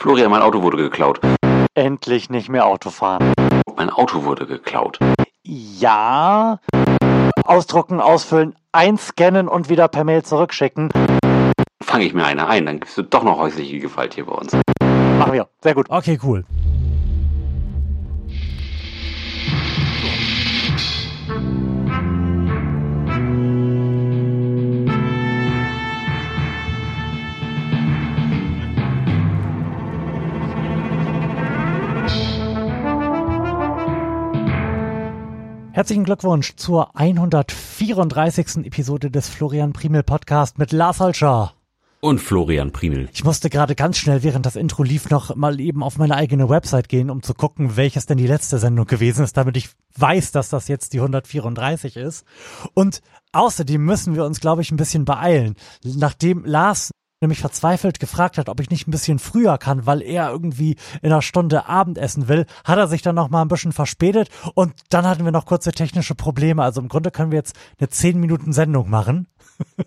Florian, mein Auto wurde geklaut. Endlich nicht mehr Auto fahren. Mein Auto wurde geklaut. Ja. Ausdrucken, ausfüllen, einscannen und wieder per Mail zurückschicken. Fange ich mir eine ein, dann gibst du doch noch häusliche Gewalt hier bei uns. Machen wir. Sehr gut. Okay, cool. Herzlichen Glückwunsch zur 134. Episode des Florian Primel Podcast mit Lars Holscher. Und Florian Primel. Ich musste gerade ganz schnell, während das Intro lief, noch mal eben auf meine eigene Website gehen, um zu gucken, welches denn die letzte Sendung gewesen ist, damit ich weiß, dass das jetzt die 134 ist. Und außerdem müssen wir uns, glaube ich, ein bisschen beeilen. Nachdem Lars nämlich verzweifelt gefragt hat, ob ich nicht ein bisschen früher kann, weil er irgendwie in einer Stunde Abendessen will, hat er sich dann noch mal ein bisschen verspätet und dann hatten wir noch kurze technische Probleme. Also im Grunde können wir jetzt eine 10 Minuten Sendung machen.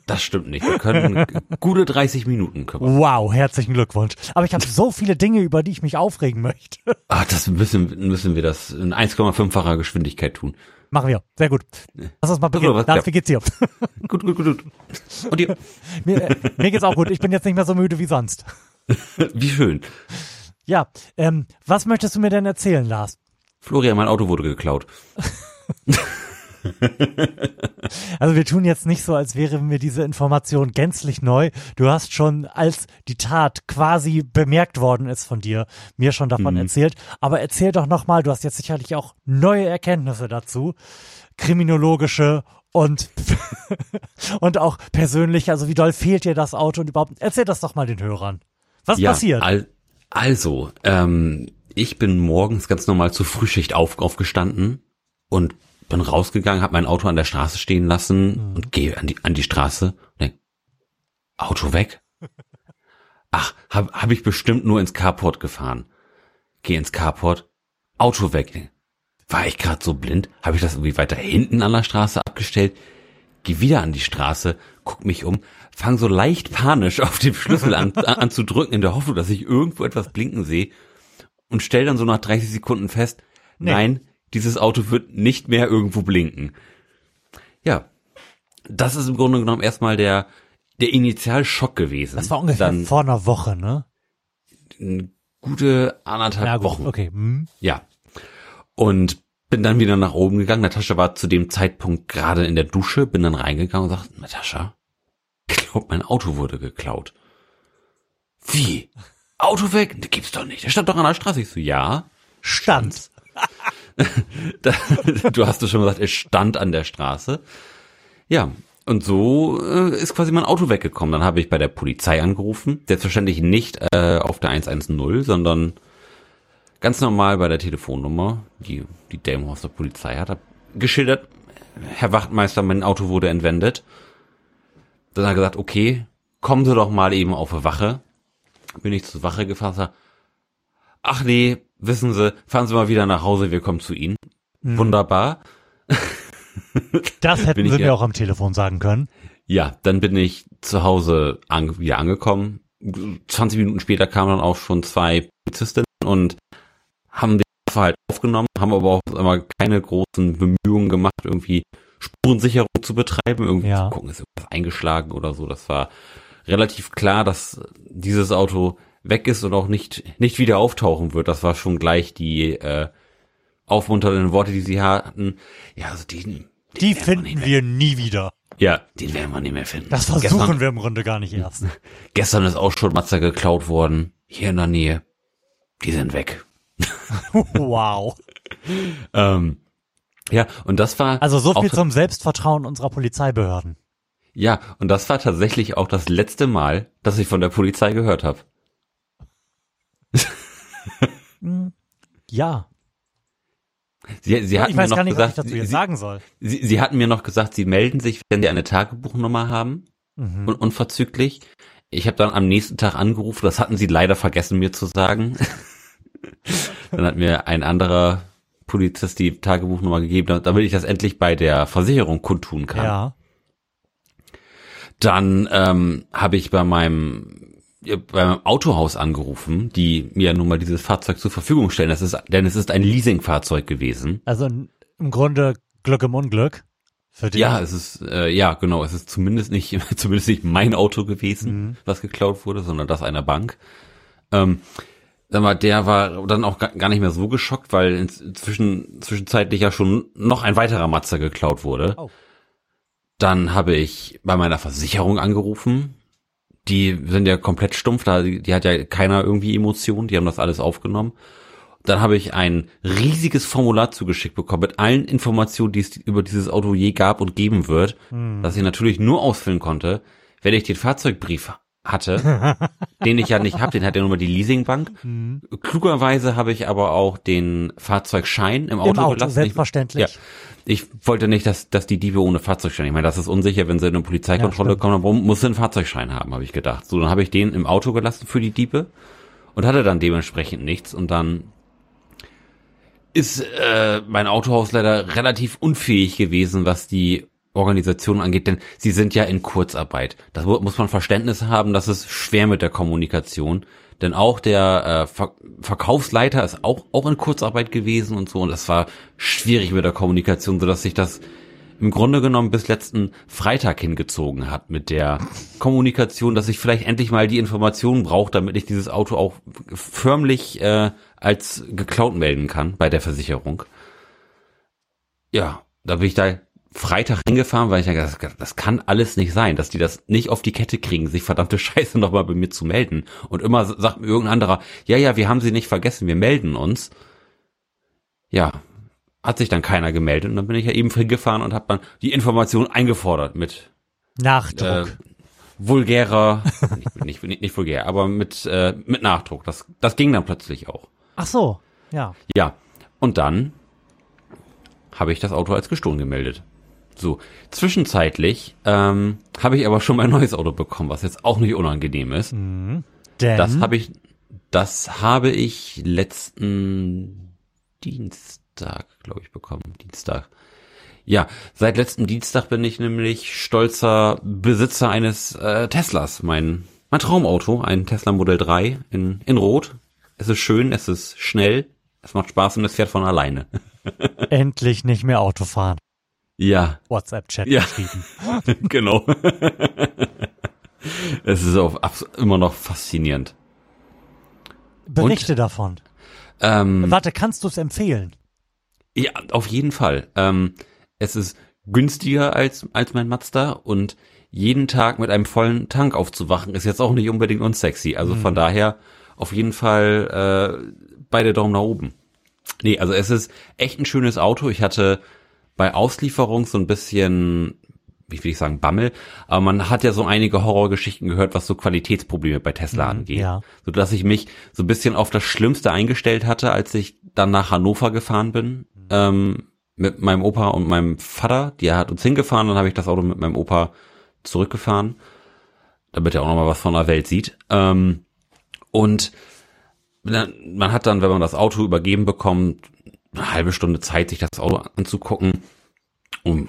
Das stimmt nicht. Wir können gute 30 Minuten kümmern. Wow, herzlichen Glückwunsch. Aber ich habe so viele Dinge, über die ich mich aufregen möchte. Ah, das müssen, müssen wir das in 1,5-facher Geschwindigkeit tun. Machen wir. Sehr gut. Lass uns mal beginnen. was- Lars, wie geht's dir? Gut, gut, gut, gut. Und dir? mir, äh, mir geht's auch gut. Ich bin jetzt nicht mehr so müde wie sonst. Wie schön. Ja, ähm, was möchtest du mir denn erzählen, Lars? Florian, mein Auto wurde geklaut. Also wir tun jetzt nicht so, als wäre mir diese Information gänzlich neu. Du hast schon, als die Tat quasi bemerkt worden ist von dir, mir schon davon Mhm. erzählt. Aber erzähl doch nochmal, du hast jetzt sicherlich auch neue Erkenntnisse dazu. Kriminologische und, und auch persönlich. Also wie doll fehlt dir das Auto und überhaupt, erzähl das doch mal den Hörern. Was ja, passiert? Al also, ähm, ich bin morgens ganz normal zur Frühschicht auf, aufgestanden und bin rausgegangen, habe mein Auto an der Straße stehen lassen Mhm. und gehe an die, an die Straße und denk, Auto weg? Ach, habe hab ich bestimmt nur ins Carport gefahren. Geh ins Carport, Auto weg. War ich gerade so blind? Habe ich das irgendwie weiter hinten an der Straße abgestellt? Geh wieder an die Straße, guck mich um, fang so leicht panisch auf dem Schlüssel an, an zu drücken, in der Hoffnung, dass ich irgendwo etwas blinken sehe und stell dann so nach 30 Sekunden fest, Nee. nein, dieses Auto wird nicht mehr irgendwo blinken. Ja, das ist im Grunde genommen erstmal der, der Initialschock gewesen. das war ungefähr dann vor einer Woche, ne? eine gute anderthalb Ja, gut, Wochen. okay. Hm. Ja. Und bin dann wieder nach oben gegangen. Natascha war zu dem Zeitpunkt gerade in der Dusche, bin dann reingegangen und sagte, Natascha, ich glaub, mein Auto wurde geklaut. Wie? Auto weg? Das gibt's doch nicht. Der stand doch an der Straße. Ich so, ja. Stand. Du hast es schon gesagt, es stand an der Straße. Ja, und so äh, ist quasi mein Auto weggekommen. Dann habe ich bei der Polizei angerufen. Selbstverständlich nicht äh, auf der 110, sondern ganz normal bei der Telefonnummer, die die Dame aus der Polizei hat, hab geschildert, Herr Wachtmeister, mein Auto wurde entwendet. Dann hat er gesagt, okay, kommen Sie doch mal eben auf eine Wache. Bin ich zur Wache gefahren, sag, ach nee, wissen Sie, fahren Sie mal wieder nach Hause, wir kommen zu Ihnen. Wunderbar. Das hätten sie mir auch am Telefon sagen können. Ja, dann bin ich zu Hause an, wieder angekommen. 20 Minuten später kamen dann auch schon zwei Polizistinnen und haben den Fall halt aufgenommen, haben aber auch immer keine großen Bemühungen gemacht, irgendwie Spurensicherung zu betreiben, irgendwie Ja. zu gucken, ist irgendwas eingeschlagen oder so. Das war relativ klar, dass dieses Auto weg ist und auch nicht, nicht wieder auftauchen wird. Das war schon gleich die äh, aufmunternden Worte, die sie hatten. Ja, also die, Die wir finden wir nie wieder. Ja, den werden wir nicht mehr finden. Das versuchen Gestern- wir im Grunde gar nicht erst. Gestern ist auch schon Mazda geklaut worden. Hier in der Nähe. Die sind weg. wow. Ähm, ja, und das war. Also so viel zum Selbstvertrauen unserer Polizeibehörden. Ja, und das war tatsächlich auch das letzte Mal, dass ich von der Polizei gehört habe. Ja. Sie, sie hatten Ich weiß mir gar noch nicht, was ich gesagt, dazu jetzt sie, sagen soll. sie, sie hatten mir noch gesagt, sie melden sich, wenn sie eine Tagebuchnummer haben. Mhm. Un unverzüglich. Ich habe dann am nächsten Tag angerufen, das hatten sie leider vergessen mir zu sagen. dann hat mir ein anderer Polizist die Tagebuchnummer gegeben, damit ich das endlich bei der Versicherung kundtun kann. Ja. Dann ähm, habe ich bei meinem beim Autohaus angerufen, die mir nun mal dieses Fahrzeug zur Verfügung stellen. Das ist, denn es ist ein Leasingfahrzeug gewesen. Also im Grunde Glück im Unglück. Für dich. Ja, es ist äh, ja genau, es ist zumindest nicht zumindest nicht mein Auto gewesen, mhm. was geklaut wurde, sondern das einer Bank. Ähm, sag mal, der war dann auch gar nicht mehr so geschockt, weil inzwischen zwischenzeitlich ja schon noch ein weiterer Mazda geklaut wurde. Oh. Dann habe ich bei meiner Versicherung angerufen. Die sind ja komplett stumpf, da die hat ja keiner irgendwie Emotionen, die haben das alles aufgenommen. Dann habe ich ein riesiges Formular zugeschickt bekommen mit allen Informationen, die es über dieses Auto je gab und geben wird, hm. dass ich natürlich nur ausfüllen konnte, wenn ich den Fahrzeugbrief hatte, den ich ja nicht habe, den hat ja nur mal die Leasingbank. Mhm. Klugerweise habe ich aber auch den Fahrzeugschein im Auto, Im Auto gelassen. Selbstverständlich. Ich, ja, ich wollte nicht, dass, dass die Diebe ohne Fahrzeugschein. Ich meine, das ist unsicher, wenn sie in eine Polizeikontrolle ja, kommen, dann muss sie einen Fahrzeugschein haben, habe ich gedacht. So, dann habe ich den im Auto gelassen für die Diebe und hatte dann dementsprechend nichts und dann ist äh, mein Autohaus leider relativ unfähig gewesen, was die Organisation angeht, denn sie sind ja in Kurzarbeit. Da muss man Verständnis haben, dass es schwer mit der Kommunikation. Denn auch der äh, Ver Verkaufsleiter ist auch, auch in Kurzarbeit gewesen und so. Und das war schwierig mit der Kommunikation, sodass sich das im Grunde genommen bis letzten Freitag hingezogen hat mit der Kommunikation, dass ich vielleicht endlich mal die Informationen brauche, damit ich dieses Auto auch förmlich äh, als geklaut melden kann bei der Versicherung. Ja, da bin ich da Freitag hingefahren, weil ich dachte, das, das kann alles nicht sein, dass die das nicht auf die Kette kriegen, sich verdammte Scheiße nochmal bei mir zu melden. Und immer sagt mir irgendein anderer, ja, ja, wir haben sie nicht vergessen, wir melden uns. Ja, hat sich dann keiner gemeldet und dann bin ich ja eben hingefahren und habe dann die Information eingefordert mit Nachdruck. Äh, vulgärer, nicht, nicht, nicht, vulgär, aber mit, äh, mit Nachdruck. Das, das ging dann plötzlich auch. Ach so, ja. Ja, und dann habe ich das Auto als gestohlen gemeldet. So, zwischenzeitlich ähm, habe ich aber schon mein neues Auto bekommen, was jetzt auch nicht unangenehm ist. Mhm. Denn? Das habe ich, das habe ich letzten Dienstag, glaube ich, bekommen. Dienstag. Ja, seit letzten Dienstag bin ich nämlich stolzer Besitzer eines äh, Teslas. Mein, mein Traumauto, ein Tesla Modell 3 in, in Rot. Es ist schön, es ist schnell, es macht Spaß und es fährt von alleine. Endlich nicht mehr Auto fahren. Ja. WhatsApp-Chat ja. geschrieben. genau. es ist auch immer noch faszinierend. Berichte Und, davon. Ähm, Warte, kannst du es empfehlen? Ja, auf jeden Fall. Ähm, es ist günstiger als, als mein Mazda und jeden Tag mit einem vollen Tank aufzuwachen ist jetzt auch nicht unbedingt unsexy. Also mhm. von daher auf jeden Fall äh, beide Daumen nach oben. Nee, also es ist echt ein schönes Auto. Ich hatte bei Auslieferung so ein bisschen, wie will ich sagen, Bammel. Aber man hat ja so einige Horrorgeschichten gehört, was so Qualitätsprobleme bei Tesla mhm, angeht. Ja. So dass ich mich so ein bisschen auf das Schlimmste eingestellt hatte, als ich dann nach Hannover gefahren bin. Mhm. Ähm, mit meinem Opa und meinem Vater. Die hat uns hingefahren, dann habe ich das Auto mit meinem Opa zurückgefahren, damit er auch nochmal was von der Welt sieht. Ähm, und man hat dann, wenn man das Auto übergeben bekommt, eine halbe Stunde Zeit, sich das Auto anzugucken, um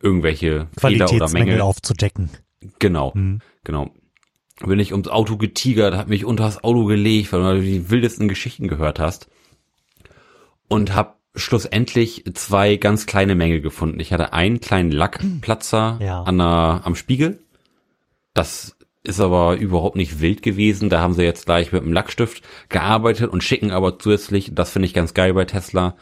irgendwelche Fehler oder Mängel aufzudecken. Genau, mhm. genau. Bin ich ums Auto getigert, hat mich unter das Auto gelegt, weil du die wildesten Geschichten gehört hast. Und hab schlussendlich zwei ganz kleine Mängel gefunden. Ich hatte einen kleinen Lackplatzer ja. an der, am Spiegel. Das ist aber überhaupt nicht wild gewesen. Da haben sie jetzt gleich mit dem Lackstift gearbeitet und schicken aber zusätzlich, das finde ich ganz geil bei Tesla,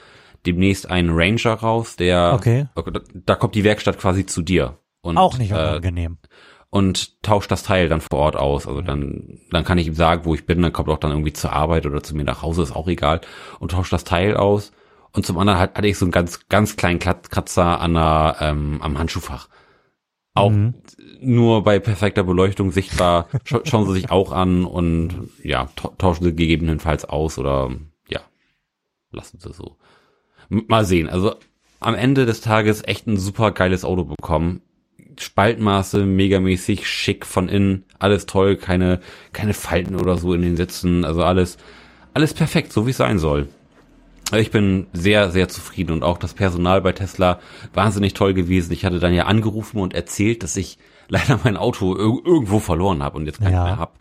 demnächst einen Ranger raus, der, okay. da kommt die Werkstatt quasi zu dir. Und, Auch nicht unangenehm. Äh, und tauscht das Teil dann vor Ort aus. Also dann, dann kann ich ihm sagen, wo ich bin, dann kommt auch dann irgendwie zur Arbeit oder zu mir nach Hause, ist auch egal, und tauscht das Teil aus. Und zum anderen hatte ich so einen ganz, ganz kleinen Kratzer an der, ähm, am Handschuhfach. Auch mhm. nur bei perfekter Beleuchtung sichtbar. Scha schauen Sie sich auch an und ja, tauschen Sie gegebenenfalls aus oder ja, lassen Sie so. Mal sehen. Also am Ende des Tages echt ein super geiles Auto bekommen. Spaltmaße megamäßig schick von innen, alles toll, keine keine Falten oder so in den Sitzen, also alles alles perfekt, so wie es sein soll. Ich bin sehr, sehr zufrieden und auch das Personal bei Tesla wahnsinnig toll gewesen. Ich hatte dann ja angerufen und erzählt, dass ich leider mein Auto irgendwo verloren habe und jetzt keins ja. mehr habe.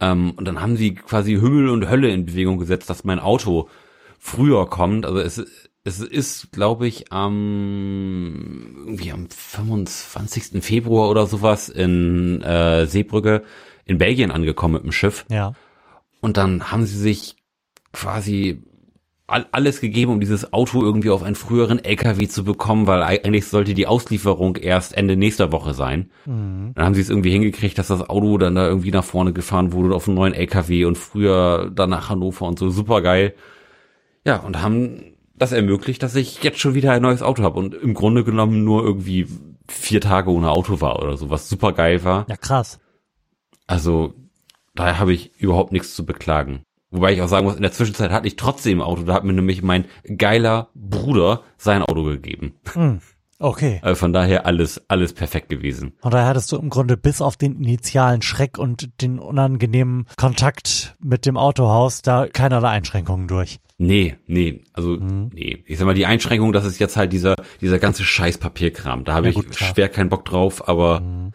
Ähm, und dann haben sie quasi Himmel und Hölle in Bewegung gesetzt, dass mein Auto früher kommt. Also es, es ist, glaube ich, am irgendwie am 25. Februar oder sowas in äh, Seebrücke in Belgien angekommen mit dem Schiff. Ja. Und dann haben sie sich quasi alles gegeben, um dieses Auto irgendwie auf einen früheren LKW zu bekommen, weil eigentlich sollte die Auslieferung erst Ende nächster Woche sein. Mhm. Dann haben sie es irgendwie hingekriegt, dass das Auto dann da irgendwie nach vorne gefahren wurde auf einen neuen LKW und früher dann nach Hannover und so. Super geil. Ja, und haben das ermöglicht, dass ich jetzt schon wieder ein neues Auto habe und im Grunde genommen nur irgendwie vier Tage ohne Auto war oder so, was super geil war. Ja, krass. Also, daher habe ich überhaupt nichts zu beklagen. Wobei ich auch sagen muss, in der Zwischenzeit hatte ich trotzdem ein Auto. Da hat mir nämlich mein geiler Bruder sein Auto gegeben. Hm, okay. Also von daher alles, alles perfekt gewesen. Und daher hattest du im Grunde bis auf den initialen Schreck und den unangenehmen Kontakt mit dem Autohaus da keinerlei Einschränkungen durch. Nee, nee, also mhm. nee. Ich sag mal, die Einschränkung, das ist jetzt halt dieser, dieser ganze Scheißpapierkram. Da habe ja, ich schwer keinen Bock drauf, aber mhm.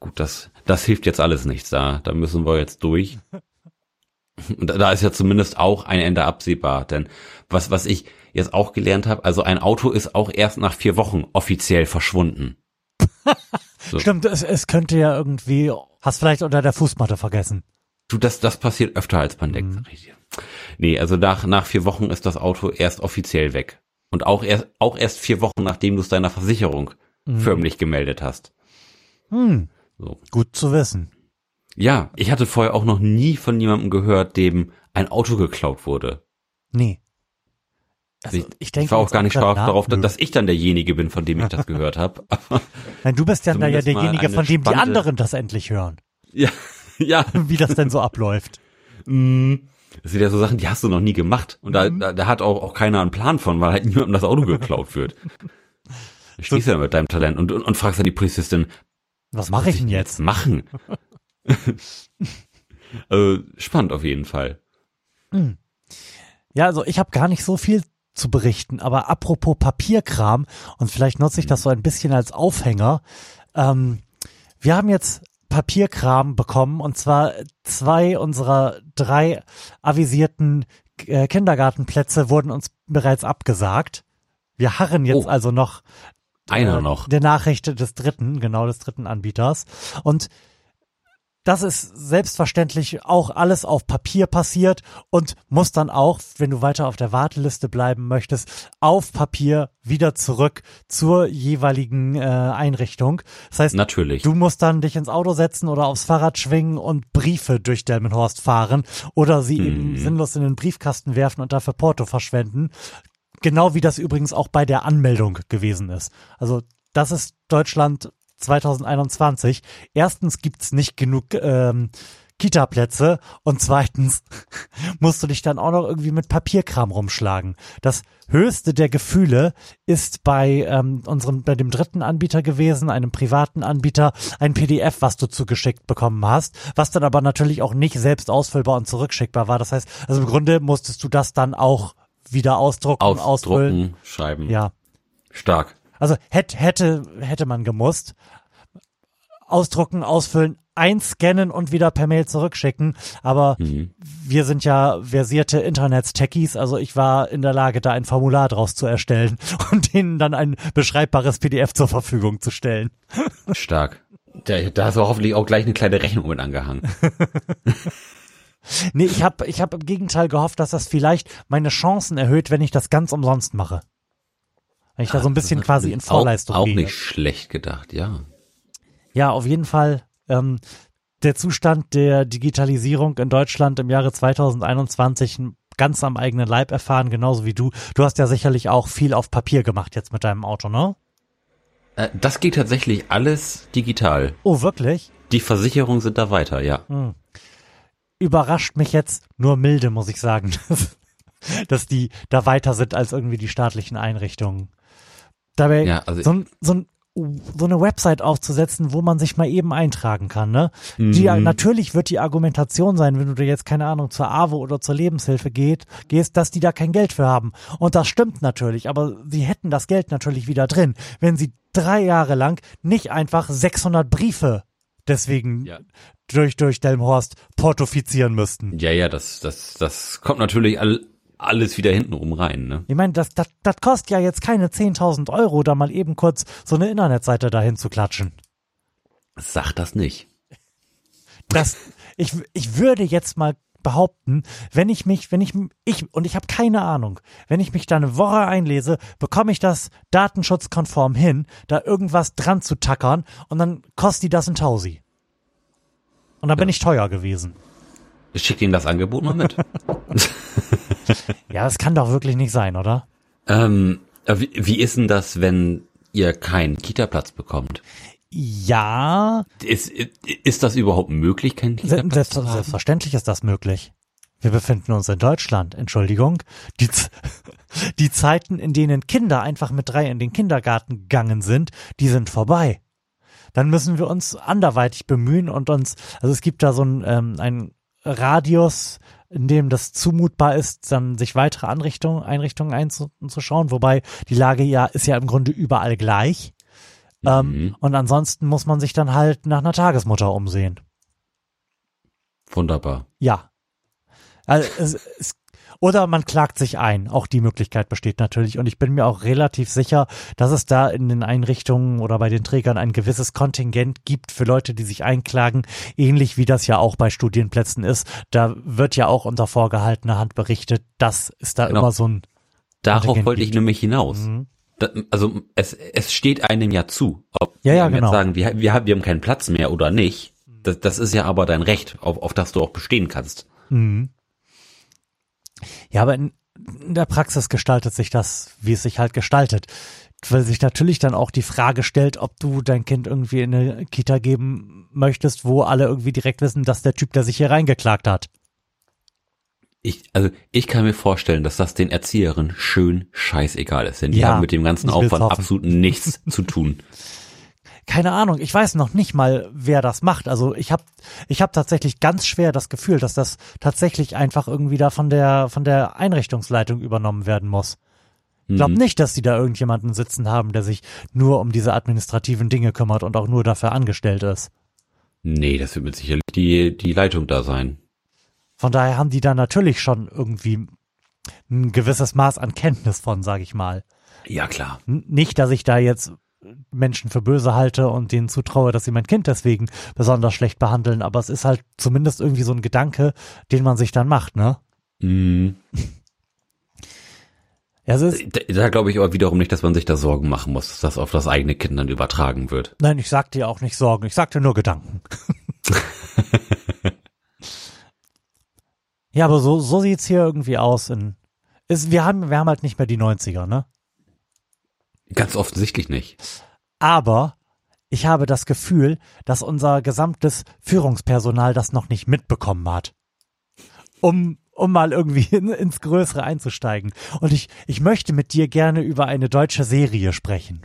gut, das, das hilft jetzt alles nichts. Da, da müssen wir jetzt durch. Und da ist ja zumindest auch ein Ende absehbar, denn was, was ich jetzt auch gelernt habe, also ein Auto ist auch erst nach vier Wochen offiziell verschwunden. so. Stimmt, es, es könnte ja irgendwie, hast vielleicht unter der Fußmatte vergessen. Du, das, das passiert öfter als man denkt, mhm. sag ich dir. Nee, also nach, nach vier Wochen ist das Auto erst offiziell weg. Und auch erst, auch erst vier Wochen, nachdem du es deiner Versicherung mhm. förmlich gemeldet hast. Hm. So. Gut zu wissen. Ja, ich hatte vorher auch noch nie von jemandem gehört, dem ein Auto geklaut wurde. Nee. Also, ich, ich, denke, ich war auch gar nicht scharf darauf, dass, dass ich dann derjenige bin, von dem ich das gehört habe. Nein, du bist ja, dann ja derjenige, von dem die anderen das endlich hören. Ja, ja. Wie das denn so abläuft. Mm, das sind ja so Sachen, die hast du noch nie gemacht. Und da, mhm. da, da hat auch, auch keiner einen Plan von, weil halt niemandem das Auto geklaut wird. Du stehst ja mit deinem Talent und, und, und fragst dann die Polizistin, was mache ich denn jetzt? Machen. also, spannend auf jeden Fall. Hm. Ja, also ich habe gar nicht so viel zu berichten, aber apropos Papierkram und vielleicht nutze ich das so ein bisschen als Aufhänger. Ähm, wir haben jetzt Papierkram bekommen und zwar zwei unserer drei avisierten äh, Kindergartenplätze wurden uns bereits abgesagt. Wir harren jetzt oh, also noch einer äh, noch der Nachricht des dritten, genau des dritten Anbieters und das ist selbstverständlich auch alles auf Papier passiert und muss dann auch, wenn du weiter auf der Warteliste bleiben möchtest, auf Papier wieder zurück zur jeweiligen äh, Einrichtung. Das heißt, Natürlich. du musst dann dich ins Auto setzen oder aufs Fahrrad schwingen und Briefe durch Delmenhorst fahren oder sie mhm. eben sinnlos in den Briefkasten werfen und dafür Porto verschwenden. Genau wie das übrigens auch bei der Anmeldung gewesen ist. Also das ist Deutschland 2021. Erstens gibt's nicht genug ähm, Kita-Plätze und zweitens musst du dich dann auch noch irgendwie mit Papierkram rumschlagen. Das höchste der Gefühle ist bei ähm, unserem, bei dem dritten Anbieter gewesen, einem privaten Anbieter, ein PDF, was du zugeschickt bekommen hast, was dann aber natürlich auch nicht selbst ausfüllbar und zurückschickbar war. Das heißt, also im Grunde musstest du das dann auch wieder ausdrucken, ausdrucken, ausfüllen. schreiben. Ja. Stark. Also hätte, hätte, hätte man gemusst. Ausdrucken, ausfüllen, einscannen und wieder per Mail zurückschicken. Aber mhm. wir sind ja versierte Internets-Techies, also ich war in der Lage, da ein Formular draus zu erstellen und denen dann ein beschreibbares PDF zur Verfügung zu stellen. Stark. Da, da hast du hoffentlich auch gleich eine kleine Rechnung mit angehangen. nee, ich habe ich hab im Gegenteil gehofft, dass das vielleicht meine Chancen erhöht, wenn ich das ganz umsonst mache. Wenn ich da so ein bisschen quasi in Vorleistung auch, auch gehe. Auch nicht schlecht gedacht, ja. Ja, auf jeden Fall. Ähm, der Zustand der Digitalisierung in Deutschland im Jahre 2021 ganz am eigenen Leib erfahren, genauso wie du. Du hast ja sicherlich auch viel auf Papier gemacht jetzt mit deinem Auto, ne? Äh, das geht tatsächlich alles digital. Oh, wirklich? Die Versicherungen sind da weiter, ja. Hm. Überrascht mich jetzt nur milde, muss ich sagen, dass die da weiter sind als irgendwie die staatlichen Einrichtungen. Dabei ja, also so, ein, so, ein, so eine Website aufzusetzen, wo man sich mal eben eintragen kann. Ne? Mhm. Die, natürlich wird die Argumentation sein, wenn du dir jetzt keine Ahnung zur AWO oder zur Lebenshilfe geht, gehst, dass die da kein Geld für haben. Und das stimmt natürlich, aber sie hätten das Geld natürlich wieder drin, wenn sie drei Jahre lang nicht einfach 600 Briefe deswegen Ja. durch, durch Delmhorst portofizieren müssten. Ja, ja, das, das, das kommt natürlich all, alles wieder hintenrum rein, ne? Ich meine, das, das, das kostet ja jetzt keine 10.000 Euro, da mal eben kurz so eine Internetseite dahin zu klatschen. Sag das nicht. Das, ich, ich würde jetzt mal behaupten, wenn ich mich, wenn ich, ich, und ich habe keine Ahnung, wenn ich mich da eine Woche einlese, bekomme ich das datenschutzkonform hin, da irgendwas dran zu tackern und dann kostet die das ein Tausi. Und dann bin ich teuer gewesen. Schick ihm das Angebot mal mit. Ja, das kann doch wirklich nicht sein, oder? ähm, äh, wie, wie ist denn das, wenn ihr keinen Kita-Platz bekommt? Ja, Ist, ist das überhaupt möglich, keinen Kita-Platz selbst, selbstverständlich ist das möglich. Wir befinden uns in Deutschland, Entschuldigung. Die, die Zeiten, in denen Kinder einfach mit drei in den Kindergarten gegangen sind, die sind vorbei. Dann müssen wir uns anderweitig bemühen und uns, also es gibt da so ein, ähm, ein Radius, in dem das zumutbar ist, dann sich weitere Anrichtungen, Einrichtungen einzuschauen, wobei die Lage ja ist ja im Grunde überall gleich. Ähm, Mhm. und ansonsten muss man sich dann halt nach einer Tagesmutter umsehen. Wunderbar. Ja. Also es, es, oder man klagt sich ein. Auch die Möglichkeit besteht natürlich. Und ich bin mir auch relativ sicher, dass es da in den Einrichtungen oder bei den Trägern ein gewisses Kontingent gibt für Leute, die sich einklagen. Ähnlich wie das ja auch bei Studienplätzen ist. Da wird ja auch unter vorgehaltener Hand berichtet, dass es da Genau. immer so ein Darauf Kontingent wollte ich gibt. nämlich hinaus. Mhm. Da, also es, es steht einem ja zu, ob Ja, ja, wir genau. jetzt sagen, wir, wir, haben, wir haben keinen Platz mehr oder nicht. Das, das ist ja aber dein Recht, auf, auf das du auch bestehen kannst. Mhm. Ja, aber in, in der Praxis gestaltet sich das, wie es sich halt gestaltet. Weil sich natürlich dann auch die Frage stellt, ob du dein Kind irgendwie in eine Kita geben möchtest, wo alle irgendwie direkt wissen, dass der Typ, der sich hier reingeklagt hat. Ich, also ich kann mir vorstellen, dass das den Erzieherinnen schön scheißegal ist, denn die Ja, haben mit dem ganzen Aufwand hoffen. absolut nichts zu tun. Keine Ahnung, ich weiß noch nicht mal, wer das macht. Also ich habe ich hab tatsächlich ganz schwer das Gefühl, dass das tatsächlich einfach irgendwie da von der von der Einrichtungsleitung übernommen werden muss. Ich glaube Mhm. nicht, dass die da irgendjemanden sitzen haben, der sich nur um diese administrativen Dinge kümmert und auch nur dafür angestellt ist. Nee, das wird mit sicherlich die, die Leitung da sein. Von daher haben die da natürlich schon irgendwie ein gewisses Maß an Kenntnis von, sage ich mal. Ja, klar. N- Nicht, dass ich da jetzt Menschen für böse halte und denen zutraue, dass sie mein Kind deswegen besonders schlecht behandeln, aber es ist halt zumindest irgendwie so ein Gedanke, den man sich dann macht, ne? Mhm. Ja, es ist, Da, da glaube ich aber wiederum nicht, dass man sich da Sorgen machen muss, dass das auf das eigene Kind dann übertragen wird. nein, ich sag dir auch nicht Sorgen, ich sag dir nur Gedanken. ja, aber so, so sieht's hier irgendwie aus in, ist, wir haben, wir haben halt nicht mehr die 90er, ne? Ganz offensichtlich nicht. Aber ich habe das Gefühl, dass unser gesamtes Führungspersonal das noch nicht mitbekommen hat. Um, um mal irgendwie in, ins Größere einzusteigen. Und ich, ich möchte mit dir gerne über eine deutsche Serie sprechen.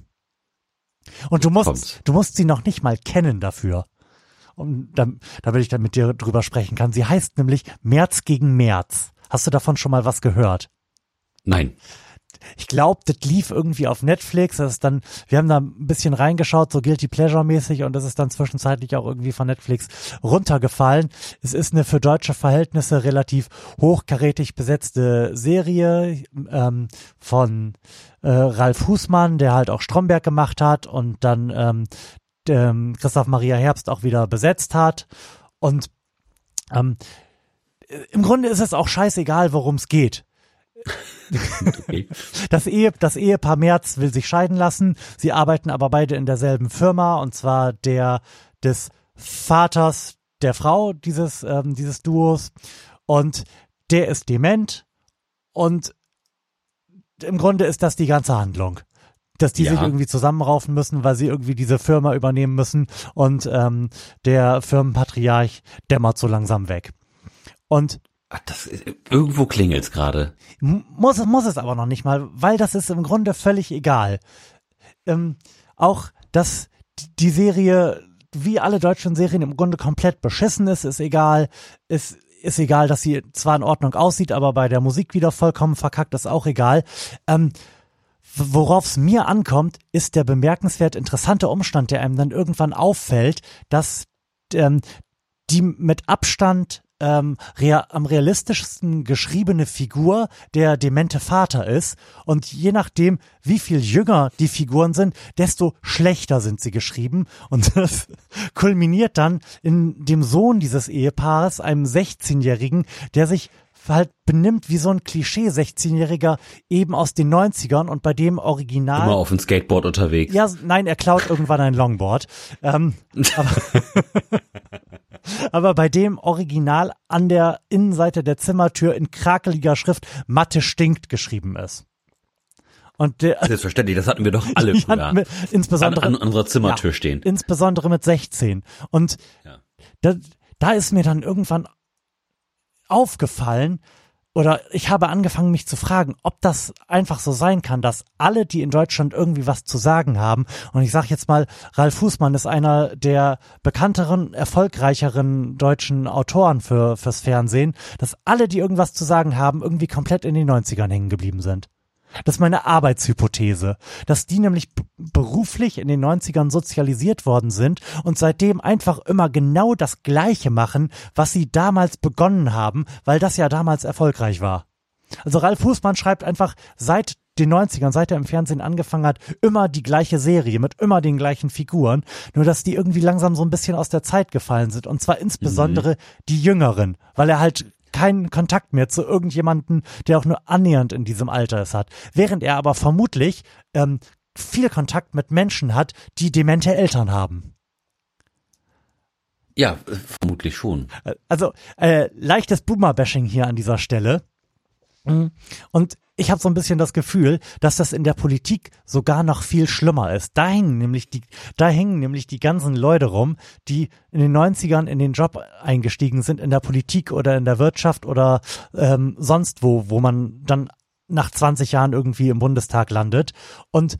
Und du musst, Kommt's. du musst sie noch nicht mal kennen dafür. Und da, da will ich dann mit dir drüber sprechen kann. Sie heißt nämlich März gegen März. Hast du davon schon mal was gehört? Nein. Ich glaube, das lief irgendwie auf Netflix. Das ist dann, wir haben da ein bisschen reingeschaut, so Guilty Pleasure mäßig und das ist dann zwischenzeitlich auch irgendwie von Netflix runtergefallen. Es ist eine für deutsche Verhältnisse relativ hochkarätig besetzte Serie ähm, von äh, Ralf Husmann, der halt auch Stromberg gemacht hat und dann ähm, ähm, Christoph Maria Herbst auch wieder besetzt hat und ähm, im Grunde ist es auch scheißegal, worum es geht. Okay. Das, Ehe, das Ehepaar Merz will sich scheiden lassen. Sie arbeiten aber beide in derselben Firma und zwar der des Vaters der Frau dieses, ähm, dieses Duos. Und der ist dement und im Grunde ist das die ganze Handlung. Dass die Ja. sich irgendwie zusammenraufen müssen, weil sie irgendwie diese Firma übernehmen müssen und ähm, der Firmenpatriarch dämmert so langsam weg. Und Ach, das ist, irgendwo klingelt's gerade. Muss, es- muss es aber noch nicht mal, weil das ist im Grunde völlig egal. Ähm, auch, dass die Serie, wie alle deutschen Serien, im Grunde komplett beschissen ist, ist egal. Ist, ist egal, dass sie zwar in Ordnung aussieht, aber bei der Musik wieder vollkommen verkackt, ist auch egal. Ähm, Worauf es mir ankommt, ist der bemerkenswert interessante Umstand, der einem dann irgendwann auffällt, dass ähm, die mit Abstand ähm, rea am realistischsten geschriebene Figur der demente Vater ist. Und je nachdem, wie viel jünger die Figuren sind, desto schlechter sind sie geschrieben. Und das kulminiert dann in dem Sohn dieses Ehepaares, einem 16-Jährigen, der sich halt benimmt wie so ein Klischee 16-Jähriger eben aus den 90ern und bei dem Original. Immer auf dem Skateboard unterwegs. Ja, nein, er klaut irgendwann ein Longboard. Ähm, aber, aber bei dem Original an der Innenseite der Zimmertür in krakeliger Schrift Mathe stinkt geschrieben ist. Und der, Selbstverständlich, das hatten wir doch alle früher. mit, insbesondere an, an unserer Zimmertür ja, stehen. Insbesondere mit 16. Und Ja. da, da ist mir dann irgendwann aufgefallen, oder ich habe angefangen, mich zu fragen, ob das einfach so sein kann, dass alle, die in Deutschland irgendwie was zu sagen haben, und ich sage jetzt mal, Ralf Fußmann ist einer der bekannteren, erfolgreicheren deutschen Autoren für fürs Fernsehen, dass alle, die irgendwas zu sagen haben, irgendwie komplett in den 90ern hängen geblieben sind. Das ist meine Arbeitshypothese, dass die nämlich beruflich in den 90ern sozialisiert worden sind und seitdem einfach immer genau das Gleiche machen, was sie damals begonnen haben, weil das ja damals erfolgreich war. Also Ralf Fußmann schreibt einfach seit den 90ern, seit er im Fernsehen angefangen hat, immer die gleiche Serie mit immer den gleichen Figuren, nur dass die irgendwie langsam so ein bisschen aus der Zeit gefallen sind und zwar insbesondere die Jüngeren, weil er halt keinen Kontakt mehr zu irgendjemanden, der auch nur annähernd in diesem Alter ist hat. Während er aber vermutlich ähm, viel Kontakt mit Menschen hat, die demente Eltern haben. Ja, äh, vermutlich schon. Also äh, leichtes Boomer-Bashing hier an dieser Stelle. Mhm. Und ich habe so ein bisschen das Gefühl, dass das in der Politik sogar noch viel schlimmer ist. Da hängen nämlich die, da hängen nämlich die ganzen Leute rum, die in den 90ern in den Job eingestiegen sind, in der Politik oder in der Wirtschaft oder ähm, sonst wo, wo man dann nach 20 Jahren irgendwie im Bundestag landet. Und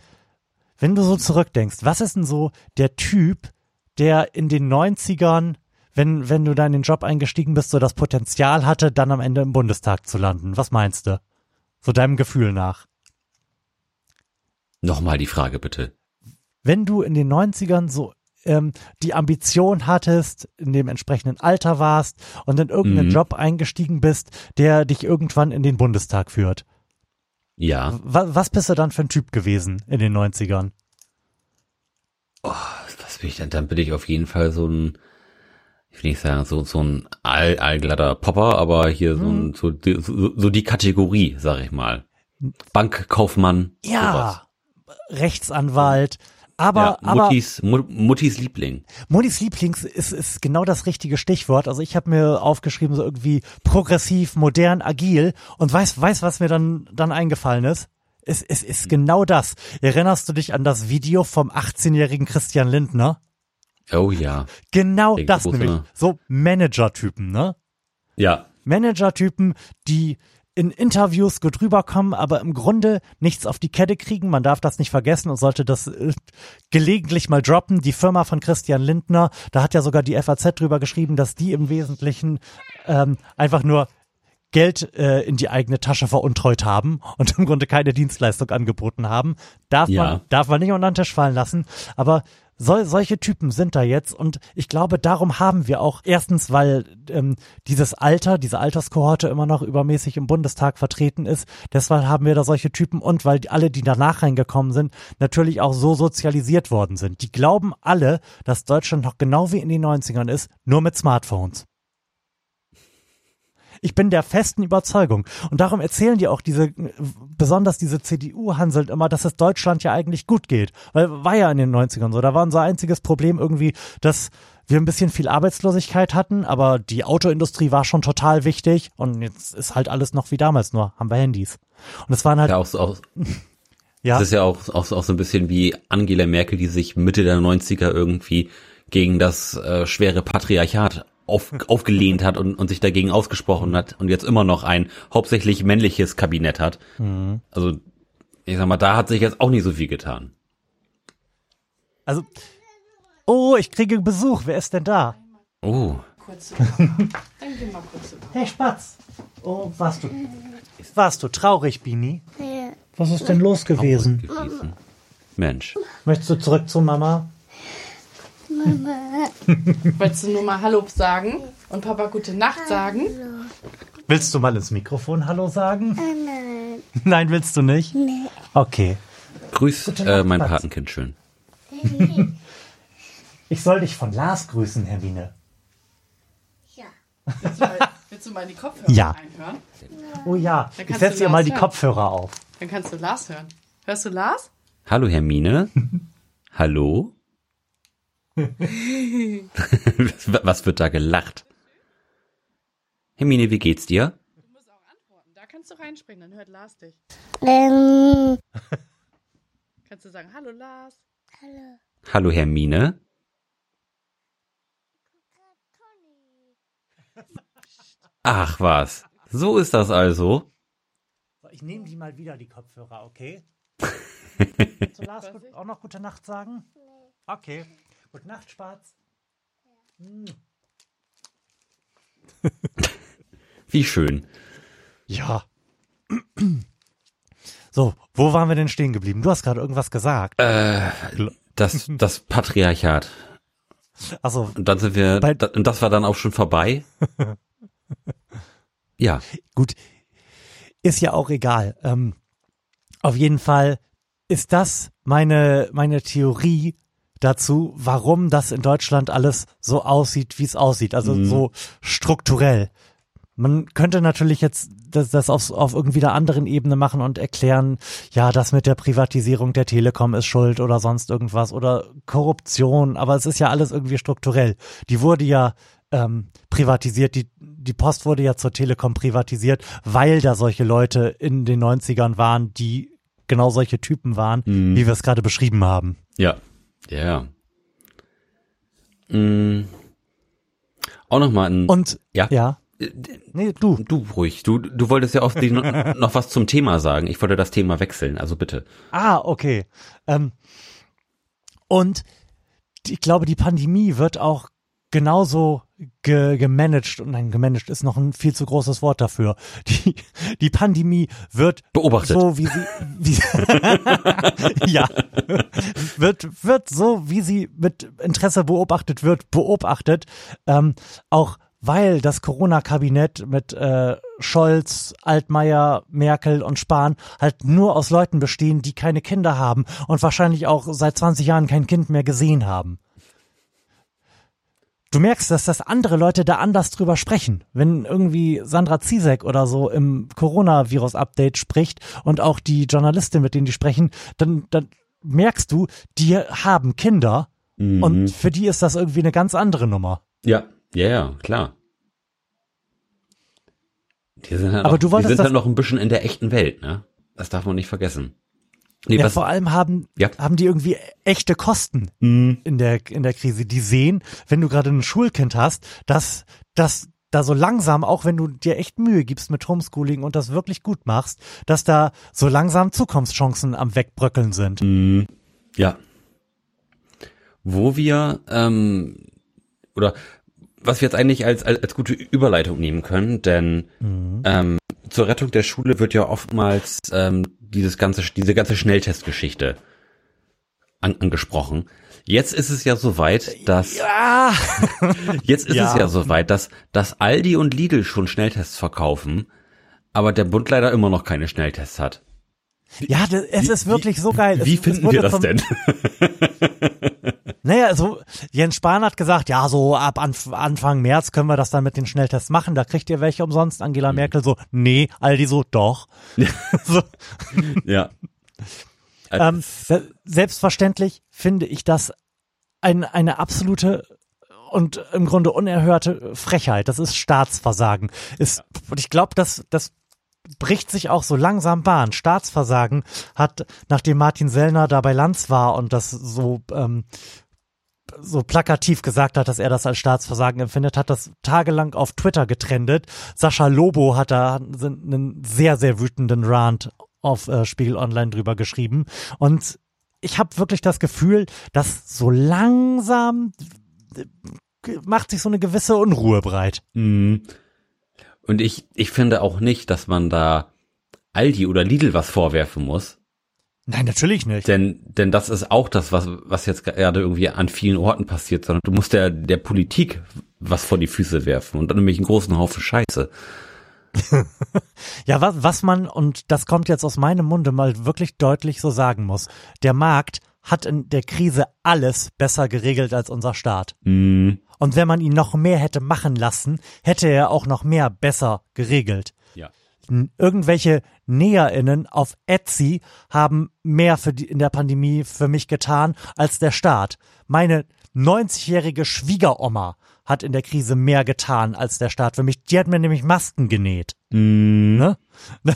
wenn du so zurückdenkst, was ist denn so der Typ, der in den 90ern, wenn, wenn du da in den Job eingestiegen bist, so das Potenzial hatte, dann am Ende im Bundestag zu landen? Was meinst du? So deinem Gefühl nach. Nochmal die Frage bitte. Wenn du in den 90ern so ähm, die Ambition hattest, in dem entsprechenden Alter warst und in irgendeinen Mhm. Job eingestiegen bist, der dich irgendwann in den Bundestag führt. Ja, Was, was bist du dann für ein Typ gewesen in den 90ern? was bin ich denn? Dann bin ich auf jeden Fall so ein, ich will nicht sagen, so, so ein all, allglatter Popper, aber hier so, Mhm. ein, so, die- so, so die Kategorie, sag ich mal. Bankkaufmann. Ja, Rechtsanwalt. Aber, sowas. ja, aber Muttis, Mu- Muttis Liebling. Modis Lieblings ist, ist genau das richtige Stichwort. Also ich habe mir aufgeschrieben, so irgendwie progressiv, modern, agil und weiß, weiß, was mir dann, dann eingefallen ist. Es, es ist genau das. Erinnerst du dich an das Video vom 18-jährigen Christian Lindner? Oh ja. Genau Der das nämlich. So Manager-Typen, ne? Ja, Manager-Typen, die in Interviews gut rüberkommen, aber im Grunde nichts auf die Kette kriegen. Man darf das nicht vergessen und sollte das äh, gelegentlich mal droppen. Die Firma von Christian Lindner, da hat ja sogar die FAZ drüber geschrieben, dass die im Wesentlichen ähm, einfach nur Geld äh, in die eigene Tasche veruntreut haben und im Grunde keine Dienstleistung angeboten haben. Darf Ja. man, darf man nicht unter den Tisch fallen lassen. Aber sol solche Typen sind da jetzt und ich glaube, darum haben wir auch erstens, weil ähm, dieses Alter, diese Alterskohorte immer noch übermäßig im Bundestag vertreten ist. Deshalb haben wir da solche Typen und weil die- alle, die danach reingekommen sind, natürlich auch so sozialisiert worden sind. Die glauben alle, dass Deutschland noch genau wie in den 90ern ist, nur mit Smartphones. Ich bin der festen Überzeugung. Und darum erzählen die auch diese, besonders diese CDU Hanselt immer, dass es Deutschland ja eigentlich gut geht. Weil war ja in den 90ern so. Da war unser einziges Problem irgendwie, dass wir ein bisschen viel Arbeitslosigkeit hatten, aber die Autoindustrie war schon total wichtig und jetzt ist halt alles noch wie damals, nur haben wir Handys. Und es waren halt, ja auch, so- auch ja, Das ist ja auch, auch, auch so ein bisschen wie Angela Merkel, die sich Mitte der 90er irgendwie gegen das äh, schwere Patriarchat auf, aufgelehnt hat und, und sich dagegen ausgesprochen hat und jetzt immer noch ein hauptsächlich männliches Kabinett hat. Also ich sag mal, da hat sich jetzt auch nicht so viel getan. also, oh, ich kriege Besuch. Wer ist denn da? Oh. Hey Spatz. Oh, warst du, warst du traurig, Bini? Ja. Was ist denn los gewesen? gewesen. Mensch. Möchtest du zurück zu Mama? Wolltest du nur mal Hallo sagen und Papa gute Nacht sagen? Willst du mal ins Mikrofon Hallo sagen? Nein. Nein, willst du nicht? Nee. Okay. Grüß äh, mein. Patenkind schön. Ich soll dich von Lars grüßen, Hermine. Willst du mal, willst du mal die Kopfhörer Ja. einhören? Oh ja, Dann ich kannst setze du dir mal Lars die hören. Kopfhörer auf. Dann kannst du Lars hören. Hörst du Lars? Hallo Hermine. Hallo? Was wird da gelacht? Hermine, wie geht's dir? Du musst auch antworten. Da kannst du reinspringen, dann hört Lars dich. Ähm, Kannst du sagen, hallo Lars. Hallo Hermine. Ach was. So ist das also. Ich nehme die mal wieder, die Kopfhörer, okay? Du Lars auch noch gute Nacht sagen? Okay. Gute Nacht, Spatz. Wie schön. Ja. So, wo waren wir denn stehen geblieben? Du hast gerade irgendwas gesagt. Das, das Patriarchat. Also Und dann sind wir, Bei- da- und das war dann auch schon vorbei. Ja. gut, ist ja auch egal. Ähm, auf jeden Fall ist das meine meine Theorie dazu, warum das in Deutschland alles so aussieht, wie es aussieht. Also so strukturell. Man könnte natürlich jetzt das, das auf, auf irgendwie der anderen Ebene machen und erklären, ja, das mit der Privatisierung der Telekom ist schuld oder sonst irgendwas oder Korruption, aber es ist ja alles irgendwie strukturell. Die wurde ja ähm, privatisiert, die, die Post wurde ja zur Telekom privatisiert, weil da solche Leute in den 90ern waren, die genau solche Typen waren, wie wir es gerade beschrieben haben. Ja. Ja. Mm. Auch nochmal ein, Und ja. ja, nee, du. Du ruhig. Du, du wolltest ja auch noch was zum Thema sagen. Ich wollte das Thema wechseln, also bitte. Ah, okay. Ähm, und ich glaube, die Pandemie wird auch genauso ge gemanagt, und nein, gemanagt ist noch ein viel zu großes Wort dafür. Die, die Pandemie wird Beobachtet. so, wie sie, wie, ja, wird, wird so, wie sie mit Interesse beobachtet wird, beobachtet, ähm, auch weil das Corona-Kabinett mit äh, Scholz, Altmaier, Merkel und Spahn halt nur aus Leuten bestehen, die keine Kinder haben und wahrscheinlich auch seit 20 Jahren kein Kind mehr gesehen haben. Du merkst, dass das andere Leute da anders drüber sprechen. Wenn irgendwie Sandra Zizek oder so im Coronavirus-Update spricht und auch die Journalistin, mit denen die sprechen, dann, dann merkst du, die haben Kinder und für die ist das irgendwie eine ganz andere Nummer. Ja. Ja, ja, klar. Die sind halt, Aber noch, du die wolltest sind das- halt noch ein bisschen in der echten Welt, ne? Das darf man nicht vergessen. Nee, ja, vor allem haben, Ja. haben die irgendwie echte Kosten in der, in der Krise. Die sehen, wenn du gerade ein Schulkind hast, dass, dass da so langsam, auch wenn du dir echt Mühe gibst mit Homeschooling und das wirklich gut machst, dass da so langsam Zukunftschancen am Wegbröckeln sind. Ja. Wo wir, ähm, oder was wir jetzt eigentlich als, als, als gute Überleitung nehmen können, denn ähm, zur Rettung der Schule wird ja oftmals ähm, dieses ganze, diese ganze Schnelltestgeschichte an, angesprochen. Jetzt ist es ja soweit, dass Ah, jetzt ist Ja. es ja soweit, dass, dass Aldi und Lidl schon Schnelltests verkaufen, aber der Bund leider immer noch keine Schnelltests hat. ja, das, es ist wirklich so geil. Wie es, es finden wurde wir das vom- denn? Naja, so Jens Spahn hat gesagt, ja, so ab Anf Anfang März können wir das dann mit den Schnelltests machen. Da kriegt ihr welche umsonst. Angela Merkel so, nee, Aldi so, doch. so, ja. ähm, se- selbstverständlich finde ich das ein, eine absolute und im Grunde unerhörte Frechheit. Das ist Staatsversagen. Ist, und ich glaube, dass das bricht sich auch so langsam Bahn. Staatsversagen hat, nachdem Martin Sellner da bei Lanz war und das so ähm, so plakativ gesagt hat, dass er das als Staatsversagen empfindet, hat das tagelang auf Twitter getrendet. Sascha Lobo hat da einen sehr, sehr wütenden Rant auf äh, Spiegel Online drüber geschrieben. Und ich habe wirklich das Gefühl, dass so langsam äh, macht sich so eine gewisse Unruhe breit. Mhm. Und ich, ich finde auch nicht, dass man da Aldi oder Lidl was vorwerfen muss. Nein, natürlich nicht. Denn, denn das ist auch das, was, was jetzt gerade irgendwie an vielen Orten passiert, sondern du musst der, der Politik was vor die Füße werfen und dann nämlich einen großen Haufen Scheiße. Ja, was, was man, und das kommt jetzt aus meinem Munde mal wirklich deutlich so sagen muss, der Markt hat in der Krise alles besser geregelt als unser Staat. Mm, Und wenn man ihn noch mehr hätte machen lassen, hätte er auch noch mehr besser geregelt. ja. Irgendwelche NäherInnen auf Etsy haben mehr für die, in der Pandemie für mich getan als der Staat. Meine 90-jährige Schwiegeroma hat in der Krise mehr getan als der Staat für mich. Die hat mir nämlich Masken genäht. Mm, Ne?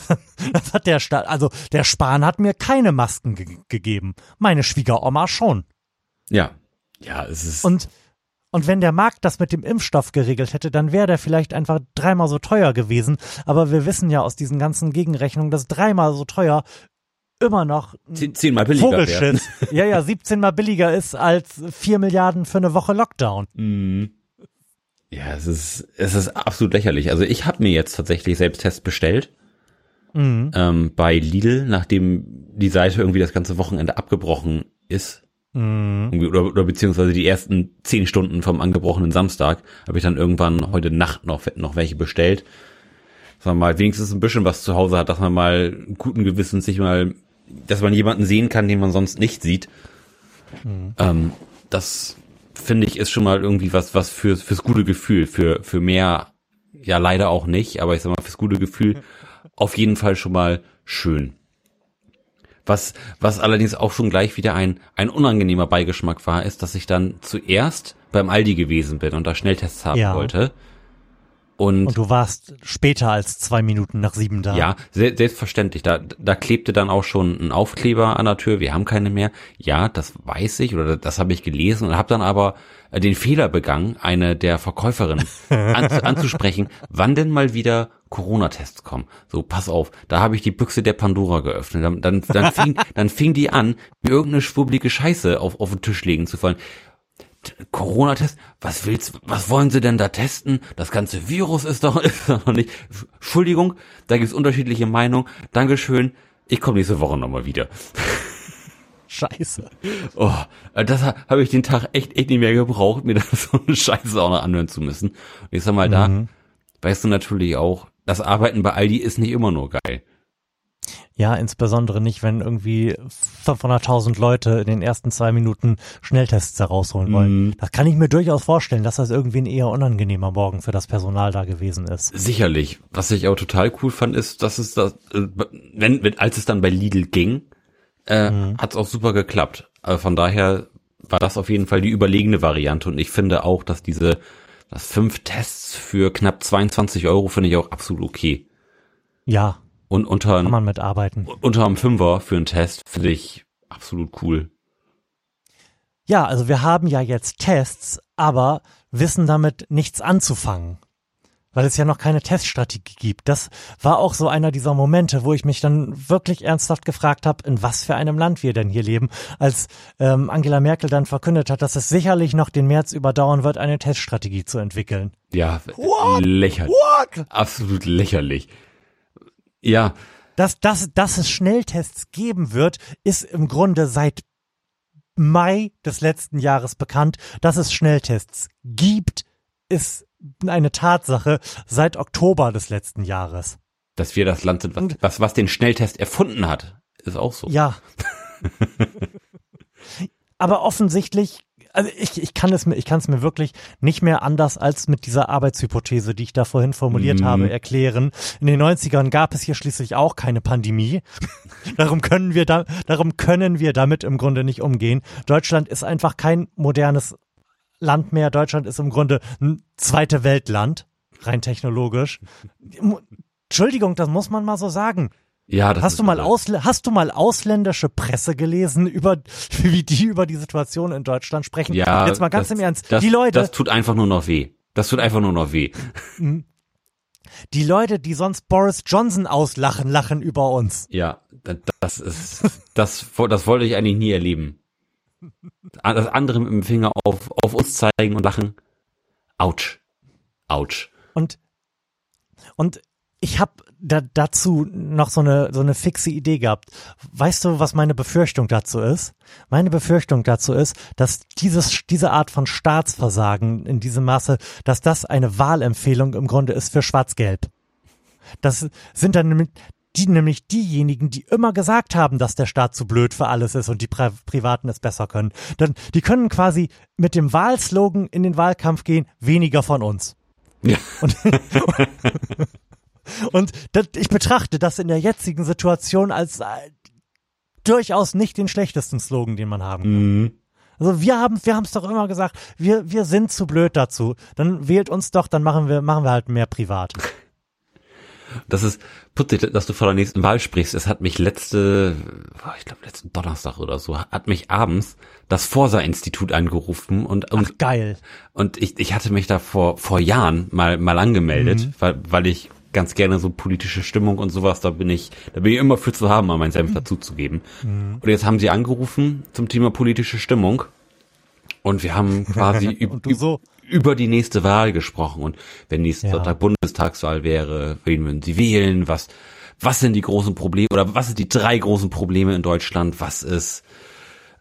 Das hat der Staat, also der Spahn hat mir keine Masken ge gegeben. Meine Schwiegeroma schon. ja. Ja, es ist. Und, und wenn der Markt das mit dem Impfstoff geregelt hätte, dann wäre der vielleicht einfach dreimal so teuer gewesen. Aber wir wissen ja aus diesen ganzen Gegenrechnungen, dass dreimal so teuer immer noch zehnmal billiger. Vogelschiss. Ja, ja, 17 mal billiger ist als 4 Milliarden für eine Woche Lockdown. Mm. Ja, es ist, es ist absolut lächerlich. Also ich habe mir jetzt tatsächlich Selbsttest bestellt Mhm. ähm, bei Lidl, nachdem die Seite irgendwie das ganze Wochenende abgebrochen ist. Mhm. Oder, oder beziehungsweise die ersten zehn Stunden vom angebrochenen Samstag habe ich dann irgendwann heute Nacht noch, noch welche bestellt. Dass man mal wenigstens ein bisschen was zu Hause hat, dass man mal guten Gewissens sich mal, dass man jemanden sehen kann, den man sonst nicht sieht. Ähm, das finde ich ist schon mal irgendwie was, was fürs, fürs gute Gefühl, für, für mehr, ja leider auch nicht, aber ich sag mal, fürs gute Gefühl auf jeden Fall schon mal schön. Was, was allerdings auch schon gleich wieder ein, ein unangenehmer Beigeschmack war, ist, dass ich dann zuerst beim Aldi gewesen bin und da Schnelltests haben Ja. wollte. Und, Und du warst später als zwei Minuten nach sieben da. ja, se- selbstverständlich. Da, da klebte dann auch schon ein Aufkleber an der Tür. Wir haben keine mehr. Ja, das weiß ich oder das habe ich gelesen und habe dann aber äh, den Fehler begangen, eine der Verkäuferinnen an, anzusprechen, wann denn mal wieder Corona-Tests kommen. So, pass auf, da habe ich die Büchse der Pandora geöffnet. Dann, dann, dann, fing, dann fing die an, mir irgendeine schwurblige Scheiße auf, auf den Tisch legen zu wollen. Corona-Test, was willst, was wollen Sie denn da testen? Das ganze Virus ist doch, ist doch noch nicht. Entschuldigung, da gibt's unterschiedliche Meinungen. Dankeschön. Ich komme nächste Woche nochmal wieder. Scheiße. Oh, das ha- habe ich den Tag echt, echt nicht mehr gebraucht, mir das so eine Scheiße auch noch anhören zu müssen. Und ich sag mal, da weißt du natürlich auch, das Arbeiten bei Aldi ist nicht immer nur geil. Ja, insbesondere nicht, wenn irgendwie 500.000 Leute in den ersten zwei Minuten Schnelltests herausholen wollen. Mhm. Das kann ich mir durchaus vorstellen, dass das irgendwie ein eher unangenehmer Morgen für das Personal da gewesen ist. Sicherlich. Was ich auch total cool fand, ist, dass es das, äh, wenn, wenn, als es dann bei Lidl ging, äh, hat's auch super geklappt. Also von daher war das auf jeden Fall die überlegene Variante und ich finde auch, dass diese, das fünf Tests für knapp 22 Euro finde ich auch absolut okay. Ja, Und unter, kann man mitarbeiten. unter einem Fünfer für einen Test finde ich absolut cool. Ja, also wir haben ja jetzt Tests, aber wissen damit nichts anzufangen. Weil es ja noch keine Teststrategie gibt. Das war auch so einer dieser Momente, wo ich mich dann wirklich ernsthaft gefragt habe, in was für einem Land wir denn hier leben, als ähm, Angela Merkel dann verkündet hat, dass es sicherlich noch den März überdauern wird, eine Teststrategie zu entwickeln. Ja, lächerlich. Absolut lächerlich. Ja, Dass, dass, dass es Schnelltests geben wird, ist im Grunde seit Mai des letzten Jahres bekannt. Dass es Schnelltests gibt, ist eine Tatsache seit Oktober des letzten Jahres. dass wir das Land sind, was, was, was den Schnelltest erfunden hat, ist auch so. Ja. Aber offensichtlich, also ich, ich kann es mir, ich kann es mir wirklich nicht mehr anders als mit dieser Arbeitshypothese, die ich da vorhin formuliert Mhm. habe, erklären. In den 90ern gab es hier schließlich auch keine Pandemie. darum können wir da, darum können wir damit im Grunde nicht umgehen. Deutschland ist einfach kein modernes Land mehr. Deutschland ist im Grunde ein zweite Weltland, rein technologisch. Entschuldigung, das muss man mal so sagen. Ja, das Hast du mal. Ausl hast du mal ausländische Presse gelesen über wie die über die Situation in Deutschland sprechen? Ja, Jetzt mal ganz das, im Ernst. Das, die Leute, das tut einfach nur noch weh. Das tut einfach nur noch weh. die Leute, die sonst Boris Johnson auslachen, lachen über uns. Ja, da- das ist, das, das wollte ich eigentlich nie erleben. Das andere mit dem Finger auf, auf uns zeigen und lachen. Autsch. Autsch. Und und ich habe da, dazu noch so eine, so eine fixe Idee gehabt. Weißt du, was meine Befürchtung dazu ist? Meine Befürchtung dazu ist, dass dieses, diese Art von Staatsversagen in diesem Maße, dass das eine Wahlempfehlung im Grunde ist für Schwarz-Gelb. Das sind dann die nämlich diejenigen, die immer gesagt haben, dass der Staat zu blöd für alles ist und die Pri Privaten es besser können. Dann, die können quasi mit dem Wahlslogan in den Wahlkampf gehen, weniger von uns. Ja. Und, und das, ich betrachte das in der jetzigen Situation als äh, durchaus nicht den schlechtesten Slogan, den man haben kann. Mhm. Also wir haben, wir haben es doch immer gesagt, wir, wir sind zu blöd dazu. Dann wählt uns doch, dann machen wir, machen wir halt mehr privat. Das ist putzig, dass du vor der nächsten Wahl sprichst. Es hat mich letzte, ich glaube letzten Donnerstag oder so, hat mich abends das Forsa-Institut angerufen und, und Ach, geil. Und ich, ich hatte mich da vor, vor Jahren mal, mal angemeldet, Mhm. weil, weil ich ganz gerne so politische Stimmung und sowas, da bin ich, da bin ich immer für zu haben, mal meinen Mhm. Senf dazuzugeben. Und jetzt haben sie angerufen zum Thema politische Stimmung. Und wir haben quasi üb, Und du so. Über die nächste Wahl gesprochen. Und wenn nächsten Ja. Sonntag Bundestagswahl wäre, wen würden sie wählen? Was, was sind die großen Probleme oder was sind die drei großen Probleme in Deutschland? Was ist,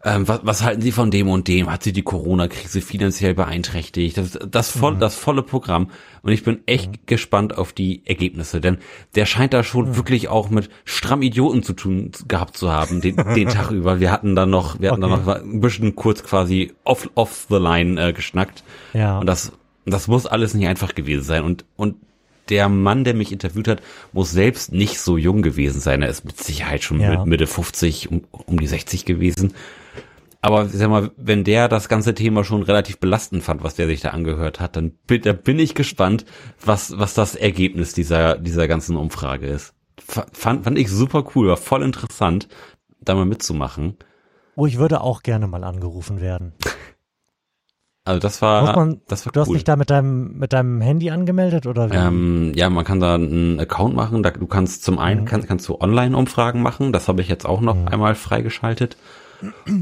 ähm, was, was halten Sie von dem und dem? Hat Sie die Corona-Krise finanziell beeinträchtigt? Das, das, voll, das volle Programm. Und ich bin echt gespannt auf die Ergebnisse, denn der scheint da schon wirklich auch mit stramm Idioten zu tun gehabt zu haben, den, den Tag über. Wir hatten dann noch, wir hatten dann noch ein bisschen kurz quasi off, off the line äh, geschnackt. Ja. Und das, das muss alles nicht einfach gewesen sein. Und, und der Mann, der mich interviewt hat, muss selbst nicht so jung gewesen sein. Er ist mit Sicherheit schon Ja. mit Mitte 50, um, um die 60 gewesen. Aber sag mal, wenn der das ganze Thema schon relativ belastend fand, was der sich da angehört hat, dann bin, da bin ich gespannt, was, was das Ergebnis dieser, dieser ganzen Umfrage ist. Fand, fand ich super cool, war voll interessant, da mal mitzumachen. Oh, ich würde auch gerne mal angerufen werden. Also das war, man, das war du hast cool. dich da mit deinem, mit deinem Handy angemeldet oder wie? Ähm, ja, man kann da einen Account machen. Da, du kannst zum einen Mhm. kannst, kannst du Online-Umfragen machen. Das habe ich jetzt auch noch einmal freigeschaltet.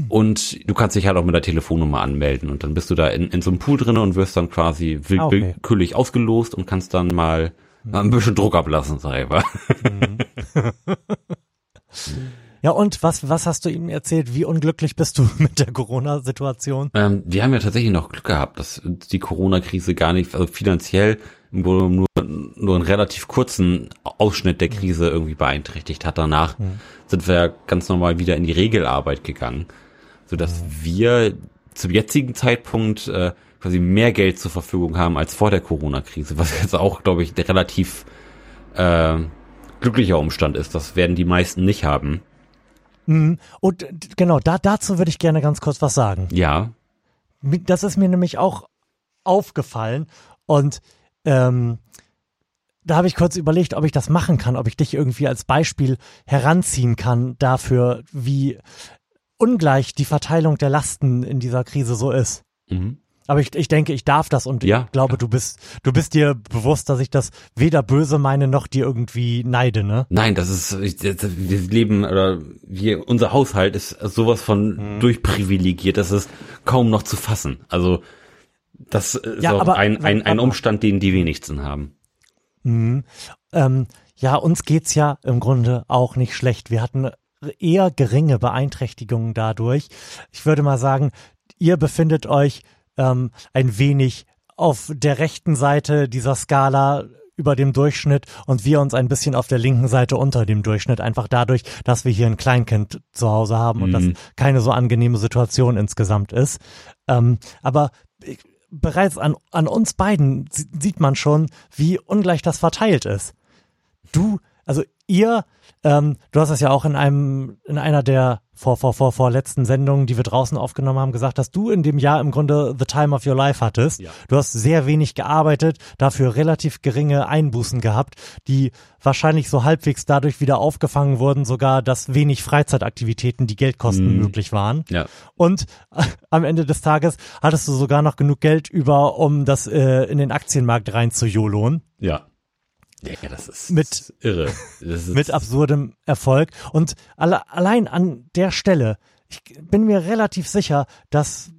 Und du kannst dich halt auch mit der Telefonnummer anmelden und dann bist du da in, in so einem Pool drin und wirst dann quasi will, Ah, okay. willkürlich ausgelost und kannst dann mal, mal ein bisschen Druck ablassen, sag ich mal. ja, und was, was hast du ihm erzählt? Wie unglücklich bist du mit der Corona-Situation? Ähm, wir haben ja tatsächlich noch Glück gehabt, dass die Corona-Krise gar nicht, also finanziell im Grunde nur, nur einen relativ kurzen Ausschnitt der Krise irgendwie beeinträchtigt hat. Danach sind wir ja ganz normal wieder in die Regelarbeit gegangen, sodass wir zum jetzigen Zeitpunkt äh, quasi mehr Geld zur Verfügung haben als vor der Corona-Krise, was jetzt auch, glaube ich, der relativ äh, glücklicher Umstand ist. Das werden die meisten nicht haben. Mhm. Und genau, da, dazu würde ich gerne ganz kurz was sagen. Ja, Das ist mir nämlich auch aufgefallen und ähm, da habe ich kurz überlegt, ob ich das machen kann, ob ich dich irgendwie als Beispiel heranziehen kann dafür, wie ungleich die Verteilung der Lasten in dieser Krise so ist. mhm. Aber ich, ich denke, ich darf das und Ja, ich glaube, du bist, du bist dir bewusst, dass ich das weder böse meine noch dir irgendwie neide, ne? Nein, das ist, ich- das- wir leben, oder wir, unser Haushalt ist sowas von durchprivilegiert, das ist kaum noch zu fassen. Also, das ist Ja, auch aber- ein, ein, ein aber- Umstand, den die wenigsten haben. Mhm. Ähm, ja, uns geht's ja im Grunde auch nicht schlecht. Wir hatten eher geringe Beeinträchtigungen dadurch. Ich würde mal sagen, ihr befindet euch ähm, ein wenig auf der rechten Seite dieser Skala über dem Durchschnitt und wir uns ein bisschen auf der linken Seite unter dem Durchschnitt, einfach dadurch, dass wir hier ein Kleinkind zu Hause haben und das Mhm. keine so angenehme Situation insgesamt ist. Ähm, aber ich- bereits an, an uns beiden sie- sieht man schon, wie ungleich das verteilt ist. Du, also ihr, ähm, du hast es ja auch in einem, in einer der vor, vor, vor, vorletzten Sendungen, die wir draußen aufgenommen haben, gesagt, dass du in dem Jahr im Grunde the time of your life hattest. Ja. Du hast sehr wenig gearbeitet, dafür relativ geringe Einbußen gehabt, die wahrscheinlich so halbwegs dadurch wieder aufgefangen wurden, sogar, dass wenig Freizeitaktivitäten, die Geldkosten Mhm. möglich waren. Ja. Und äh, am Ende des Tages hattest du sogar noch genug Geld über, um das äh, in den Aktienmarkt rein zu jolohen. Ja. Ja, das ist, Mit- irre. Ist, Mit absurdem Erfolg. Und alle, allein an der Stelle, ich bin mir relativ sicher, dass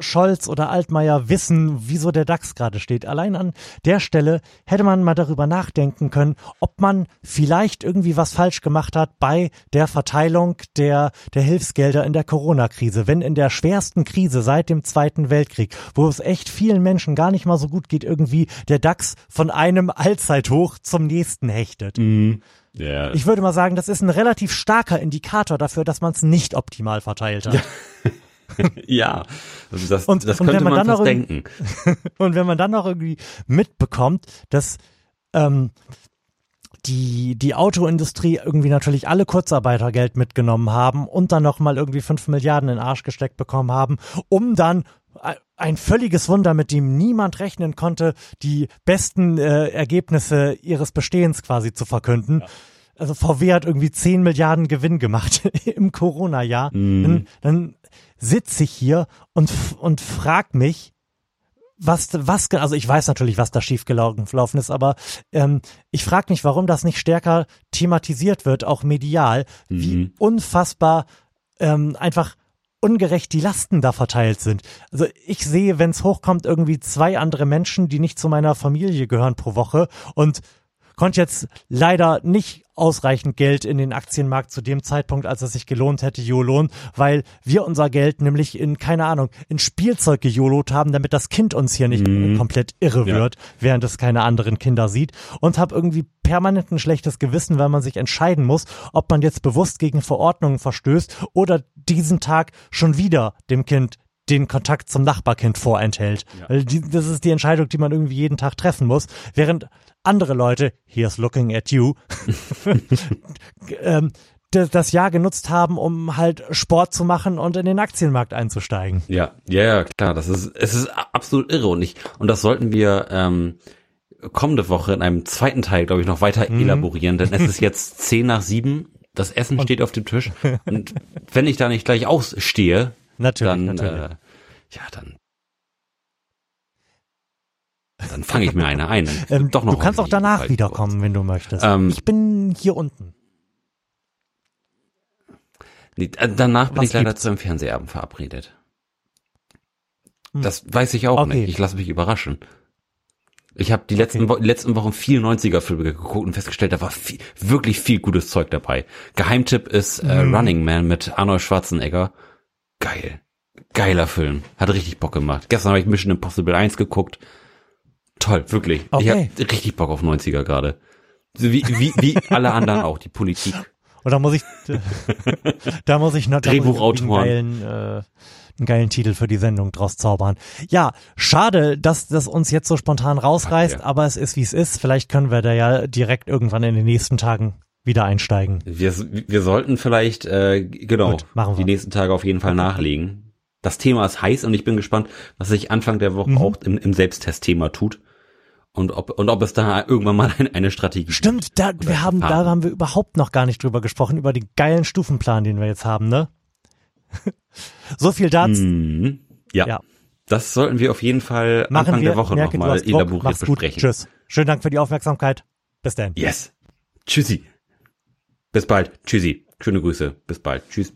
Scholz oder Altmaier wissen, wieso der DAX gerade steht. Allein an der Stelle hätte man mal darüber nachdenken können, ob man vielleicht irgendwie was falsch gemacht hat bei der Verteilung der, der Hilfsgelder in der Corona-Krise. Wenn in der schwersten Krise seit dem Zweiten Weltkrieg, wo es echt vielen Menschen gar nicht mal so gut geht, irgendwie der DAX von einem Allzeithoch zum nächsten hechtet. Mhm. Ja. Ich würde mal sagen, das ist ein relativ starker Indikator dafür, dass man es nicht optimal verteilt hat. ja, also das, Und- das und könnte wenn man man, fast denken. Und wenn man dann noch irgendwie mitbekommt, dass ähm, die, die Autoindustrie irgendwie natürlich alle Kurzarbeitergeld mitgenommen haben und dann nochmal irgendwie fünf Milliarden in den Arsch gesteckt bekommen haben, um dann ein völliges Wunder, mit dem niemand rechnen konnte, die besten äh, Ergebnisse ihres Bestehens quasi zu verkünden. Also VW hat irgendwie 10 Milliarden Gewinn gemacht im Corona-Jahr. Dann, dann sitze ich hier und, und frag mich, was, was, also ich weiß natürlich, was da schiefgelaufen gelaufen ist, aber ähm, ich frage mich, warum das nicht stärker thematisiert wird, auch medial, wie unfassbar ähm, einfach ungerecht die Lasten da verteilt sind. Also ich sehe, wenn es hochkommt, irgendwie zwei andere Menschen, die nicht zu meiner Familie gehören pro Woche und konnte jetzt leider nicht ausreichend Geld in den Aktienmarkt zu dem Zeitpunkt, als es sich gelohnt hätte, YOLOen, weil wir unser Geld nämlich in, keine Ahnung, in Spielzeug gejolot haben, damit das Kind uns hier nicht äh, komplett irre Ja. wird, während es keine anderen Kinder sieht und habe irgendwie permanent ein schlechtes Gewissen, weil man sich entscheiden muss, ob man jetzt bewusst gegen Verordnungen verstößt oder diesen Tag schon wieder dem Kind den Kontakt zum Nachbarkind vorenthält. Weil die, das ist die Entscheidung, die man irgendwie jeden Tag treffen muss, während andere Leute, here's looking at you, ähm, das Jahr genutzt haben, um halt Sport zu machen und in den Aktienmarkt einzusteigen. Ja, ja, ja, klar, das ist, es ist absolut irre und ich, und das sollten wir ähm, kommende Woche in einem zweiten Teil, glaube ich, noch weiter Mhm. elaborieren, denn es ist jetzt zehn nach sieben, das Essen steht auf dem Tisch und wenn ich da nicht gleich ausstehe, Natürlich, dann, natürlich. äh, ja, dann, dann fange ich mir eine ein. Ähm, doch noch du kannst auch danach wiederkommen, wenn du möchtest. Ähm, ich bin hier unten. Nee, äh, danach bin Was ich leider gibt's? zu einem Fernsehabend verabredet. Hm. Das weiß ich auch Okay. nicht. Ich lasse mich überraschen. Ich habe die letzten, Wo letzten Wochen viel 90er-Filme geguckt und festgestellt, da war viel, wirklich viel gutes Zeug dabei. Geheimtipp ist äh, Mhm. Running Man mit Arnold Schwarzenegger. Geil. Geiler Film. Hat richtig Bock gemacht. Gestern habe ich Mission Impossible 1 geguckt. Toll, wirklich. Ich Okay. habe richtig Bock auf 90er gerade. Wie, wie, wie alle anderen auch, die Politik. Und da muss ich, da muss ich noch ich Drehbuchautoren. einen geilen, äh, einen geilen Titel für die Sendung draus zaubern. Ja, schade, dass das uns jetzt so spontan rausreißt, Fuck, ja. aber es ist wie es ist. Vielleicht können wir da ja direkt irgendwann in den nächsten Tagen wieder einsteigen. Wir, wir sollten vielleicht, äh, genau, Gut, machen wir. die nächsten Tage auf jeden Fall nachlegen. Das Thema ist heiß und ich bin gespannt, was sich Anfang der Woche Mhm. auch im, im Selbsttestthema tut. Und ob, und ob es da irgendwann mal eine, eine Strategie gibt. Stimmt, da, wir haben, da haben wir überhaupt noch gar nicht drüber gesprochen, über den geilen Stufenplan, den wir jetzt haben, ne? so viel dazu. Mhm. Ja. Ja. Das sollten wir auf jeden Fall Machen Anfang wir. der Woche nochmal elaboriert Mach's gut. besprechen. Tschüss. Schönen Dank für die Aufmerksamkeit. Bis dann. Yes. Tschüssi. Bis bald. Tschüssi. Schöne Grüße. Bis bald. Tschüss.